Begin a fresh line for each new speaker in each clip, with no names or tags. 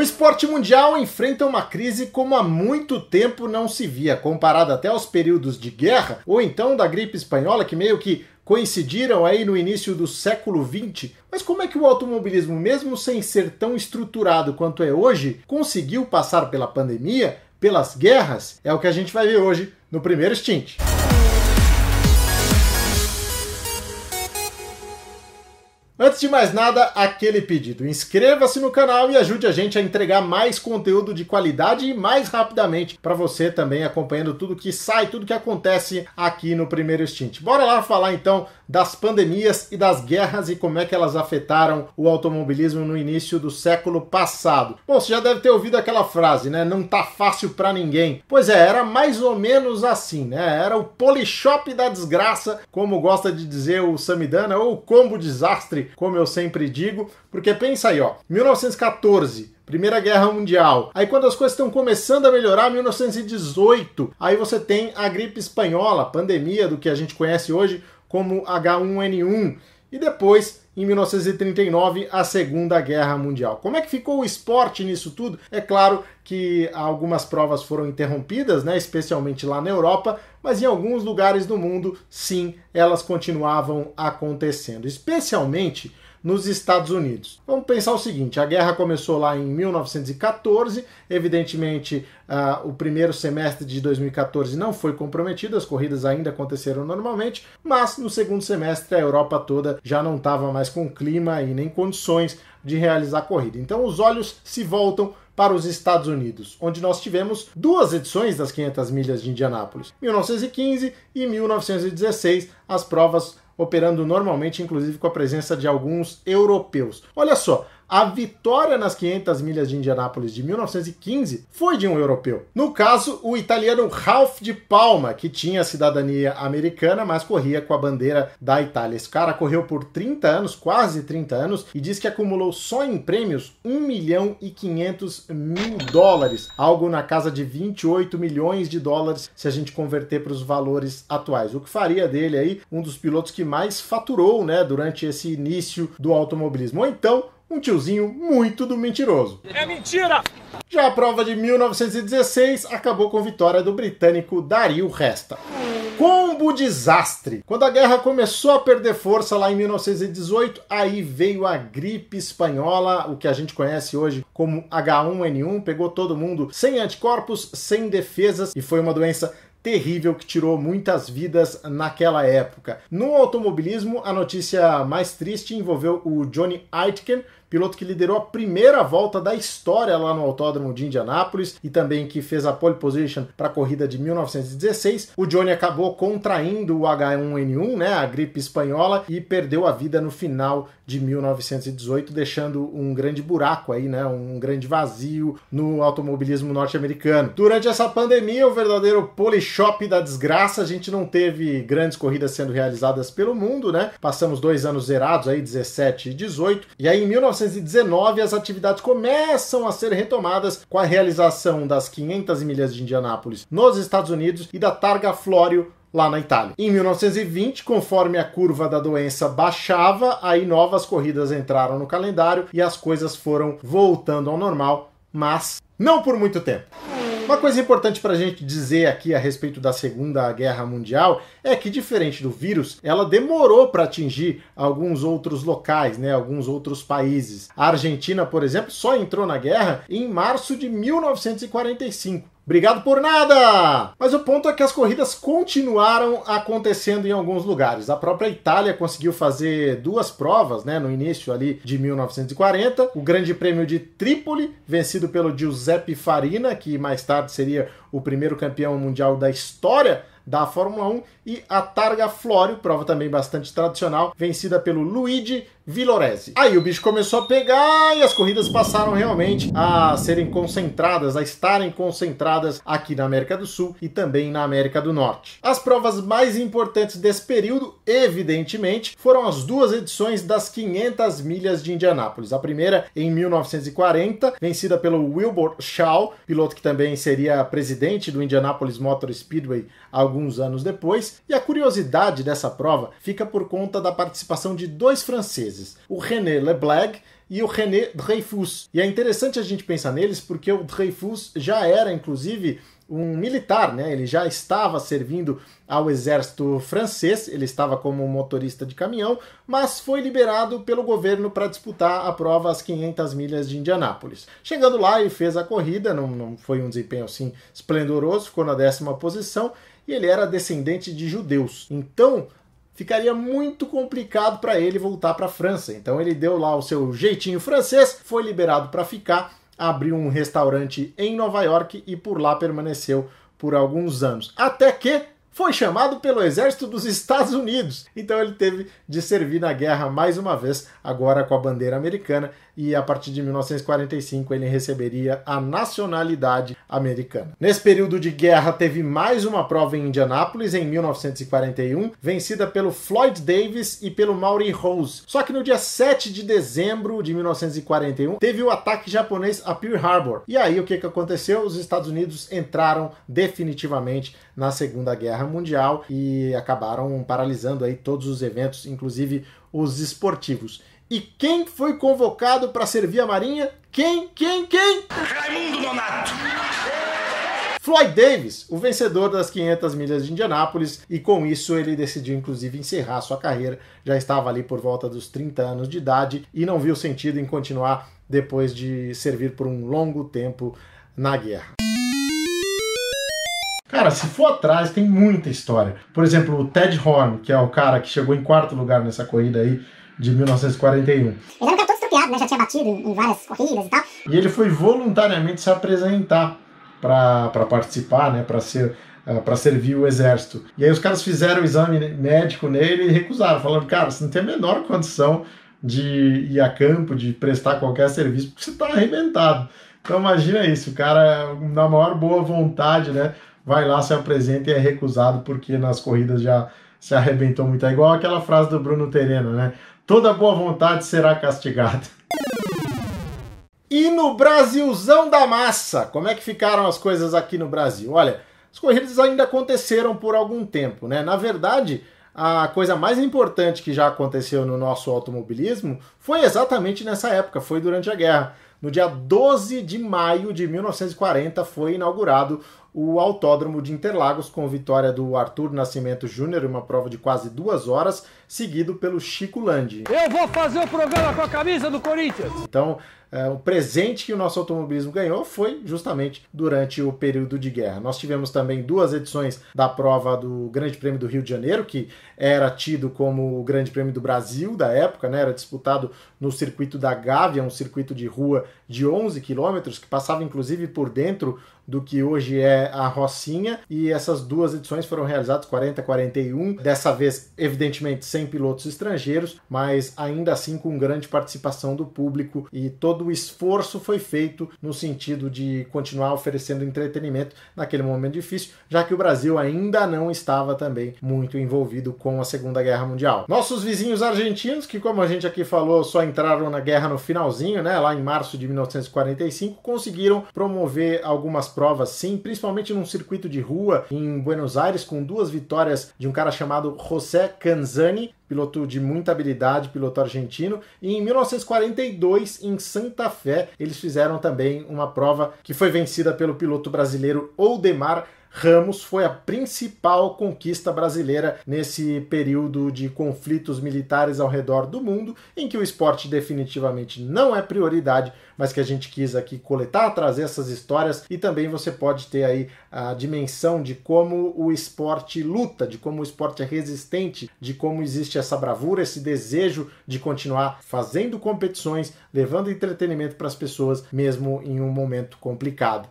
O esporte mundial enfrenta uma crise como há muito tempo não se via, comparado até aos períodos de guerra ou então da gripe espanhola, que meio que coincidiram aí no início do século XX. Mas como é que o automobilismo, mesmo sem ser tão estruturado quanto é hoje, conseguiu passar pela pandemia, pelas guerras? É o que a gente vai ver hoje no primeiro stint. Antes de mais nada, aquele pedido. Inscreva-se no canal e ajude a gente a entregar mais conteúdo de qualidade e mais rapidamente para você também acompanhando tudo que sai, tudo que acontece aqui no primeiro stint. Bora lá falar então das pandemias e das guerras e como é que elas afetaram o automobilismo no início do século passado. Bom, você já deve ter ouvido aquela frase, né? Não tá fácil para ninguém. Pois é, era mais ou menos assim, né? Era o polishop da desgraça, como gosta de dizer o Samidana, ou o combo desastre como eu sempre digo, porque pensa aí, ó, 1914, Primeira Guerra Mundial. Aí quando as coisas estão começando a melhorar, 1918, aí você tem a gripe espanhola, pandemia do que a gente conhece hoje como H1N1. E depois, em 1939, a Segunda Guerra Mundial. Como é que ficou o esporte nisso tudo? É claro que algumas provas foram interrompidas, né, especialmente lá na Europa, mas em alguns lugares do mundo, sim, elas continuavam acontecendo, especialmente nos Estados Unidos. Vamos pensar o seguinte: a guerra começou lá em 1914, evidentemente uh, o primeiro semestre de 2014 não foi comprometido, as corridas ainda aconteceram normalmente, mas no segundo semestre a Europa toda já não estava mais com clima e nem condições de realizar a corrida. Então os olhos se voltam para os Estados Unidos, onde nós tivemos duas edições das 500 milhas de Indianápolis, 1915 e 1916, as provas operando normalmente, inclusive com a presença de alguns europeus. Olha só, a vitória nas 500 milhas de Indianápolis de 1915 foi de um europeu. No caso, o italiano Ralph de Palma, que tinha cidadania americana, mas corria com a bandeira da Itália. Esse cara correu por 30 anos, quase 30 anos, e diz que acumulou só em prêmios 1 milhão e 500 mil dólares, algo na casa de 28 milhões de dólares se a gente converter para os valores atuais. O que faria dele aí um dos pilotos que mais faturou, né, durante esse início do automobilismo. Ou então, um tiozinho muito do mentiroso.
É mentira!
Já a prova de 1916 acabou com vitória do britânico Dario Resta. Combo desastre! Quando a guerra começou a perder força lá em 1918, aí veio a gripe espanhola, o que a gente conhece hoje como H1N1, pegou todo mundo sem anticorpos, sem defesas e foi uma doença terrível que tirou muitas vidas naquela época. No automobilismo, a notícia mais triste envolveu o Johnny Aitken, piloto que liderou a primeira volta da história lá no Autódromo de Indianápolis e também que fez a pole position para a corrida de 1916. O Johnny acabou contraindo o H1N1, né, a gripe espanhola, e perdeu a vida no final de 1918, deixando um grande buraco aí, né, um grande vazio no automobilismo norte-americano. Durante essa pandemia, o verdadeiro polishop da desgraça, a gente não teve grandes corridas sendo realizadas pelo mundo, né? Passamos dois anos zerados aí, 17 e 18, e aí em 19 1919, as atividades começam a ser retomadas com a realização das 500 milhas de Indianápolis nos Estados Unidos e da Targa Florio lá na Itália. Em 1920, conforme a curva da doença baixava, aí novas corridas entraram no calendário e as coisas foram voltando ao normal, mas não por muito tempo. Uma coisa importante para a gente dizer aqui a respeito da Segunda Guerra Mundial é que, diferente do vírus, ela demorou para atingir alguns outros locais, né, alguns outros países. A Argentina, por exemplo, só entrou na guerra em março de 1945. Obrigado por nada! Mas o ponto é que as corridas continuaram acontecendo em alguns lugares. A própria Itália conseguiu fazer duas provas, né, no início ali de 1940. O Grande Prêmio de Trípoli, vencido pelo Giuseppe Farina, que mais tarde seria o primeiro campeão mundial da história da Fórmula 1 e a Targa Florio, prova também bastante tradicional, vencida pelo Luigi Villoresi. Aí o bicho começou a pegar e as corridas passaram realmente a serem concentradas, a estarem concentradas aqui na América do Sul e também na América do Norte. As provas mais importantes desse período, evidentemente, foram as duas edições das 500 milhas de Indianápolis. A primeira em 1940, vencida pelo Wilbur Shaw, piloto que também seria presidente do Indianapolis Motor Speedway alguns anos depois. E a curiosidade dessa prova fica por conta da participação de dois franceses, o René Leblanc e o René Dreyfus. E é interessante a gente pensar neles porque o Dreyfus já era, inclusive, um militar, né? Ele já estava servindo ao exército francês, ele estava como motorista de caminhão, mas foi liberado pelo governo para disputar a prova às 500 milhas de Indianápolis. Chegando lá, ele fez a corrida, não, não foi um desempenho assim esplendoroso, ficou na décima posição e ele era descendente de judeus. Então, ficaria muito complicado para ele voltar para a França. Então ele deu lá o seu jeitinho francês, foi liberado para ficar abriu um restaurante em Nova York e por lá permaneceu por alguns anos. Até que foi chamado pelo exército dos Estados Unidos. Então ele teve de servir na guerra mais uma vez, agora com a bandeira americana, e a partir de 1945 ele receberia a nacionalidade americana. Nesse período de guerra teve mais uma prova em Indianápolis em 1941, vencida pelo Floyd Davis e pelo Maury Rose. Só que no dia 7 de dezembro de 1941 teve o ataque japonês a Pearl Harbor. E aí o que, que aconteceu? Os Estados Unidos entraram definitivamente na Segunda Guerra Mundial e acabaram paralisando aí todos os eventos, inclusive os esportivos. E quem foi convocado para servir a Marinha? Quem? Quem? Quem? Raimundo Nonato! Floyd Davis, o vencedor das 500 milhas de Indianápolis, e com isso ele decidiu inclusive encerrar sua carreira. Já estava ali por volta dos 30 anos de idade e não viu sentido em continuar depois de servir por um longo tempo na guerra. Cara, se for atrás, tem muita história. Por exemplo, o Ted Horn, que é o cara que chegou em quarto lugar nessa corrida aí de 1941. Ele
era um estropiado, né? Já tinha batido em várias corridas e tal.
E ele foi voluntariamente se apresentar para participar, né? Para ser eh, para servir o exército. E aí os caras fizeram o exame médico nele e recusaram, falando, cara, você não tem a menor condição de ir a campo, de prestar qualquer serviço, porque você está arrebentado. Então imagina isso, o cara na maior boa vontade, né? vai lá, se apresenta e é recusado porque nas corridas já se arrebentou muito. É igual aquela frase do Bruno Terena, né? Toda boa vontade será castigada. E no Brasilzão da massa, como é que ficaram as coisas aqui no Brasil? Olha, as corridas ainda aconteceram por algum tempo, né? Na verdade, a coisa mais importante que já aconteceu no nosso automobilismo foi exatamente nessa época, foi durante a guerra. No dia 12 de maio de 1940 foi inaugurado o Autódromo de Interlagos, com vitória do Arthur Nascimento Júnior, uma prova de quase duas horas, seguido pelo Chico Landi.
Eu vou fazer o programa com a camisa do Corinthians!
Então, é, o presente que o nosso automobilismo ganhou foi justamente durante o período de guerra. Nós tivemos também duas edições da prova do Grande Prêmio do Rio de Janeiro, que era tido como o Grande Prêmio do Brasil da época, né? era disputado no circuito da Gávea, um circuito de rua de 11 quilômetros, que passava inclusive por dentro do que hoje é a Rocinha, e essas duas edições foram realizadas 40 41, dessa vez evidentemente sem pilotos estrangeiros, mas ainda assim com grande participação do público. E todo o esforço foi feito no sentido de continuar oferecendo entretenimento naquele momento difícil, já que o Brasil ainda não estava também muito envolvido com a Segunda Guerra Mundial. Nossos vizinhos argentinos, que como a gente aqui falou, só entraram na guerra no finalzinho, né, lá em março de 1945, conseguiram promover algumas provas, sim, principalmente num circuito de rua em Buenos Aires, com duas vitórias de um cara chamado José Canzani, piloto de muita habilidade, piloto argentino. E em 1942, em Santa Fé, eles fizeram também uma prova que foi vencida pelo piloto brasileiro Oldemar Ramos foi a principal conquista brasileira nesse período de conflitos militares ao redor do mundo, em que o esporte definitivamente não é prioridade, mas que a gente quis aqui coletar, trazer essas histórias e também você pode ter aí a dimensão de como o esporte luta, de como o esporte é resistente, de como existe essa bravura, esse desejo de continuar fazendo competições, levando entretenimento para as pessoas, mesmo em um momento complicado.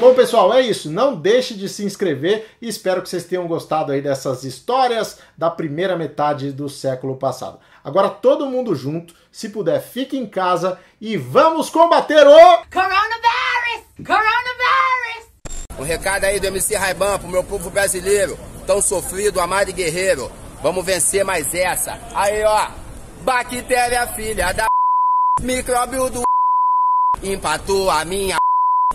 Bom, pessoal, é isso. Não deixe de se inscrever e espero que vocês tenham gostado aí dessas histórias da primeira metade do século passado. Agora todo mundo junto, se puder, fique em casa e vamos combater o Coronavirus!
Coronavirus! Um recado aí do MC Raiban pro meu povo brasileiro, tão sofrido, amado e guerreiro. Vamos vencer mais essa. Aí, ó. Bactéria filha da micróbio do empatou a minha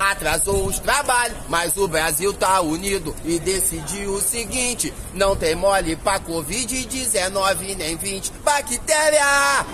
Atrasou os trabalhos, mas o Brasil tá unido e decidiu o seguinte: não tem mole pra Covid-19 nem 20 bactéria.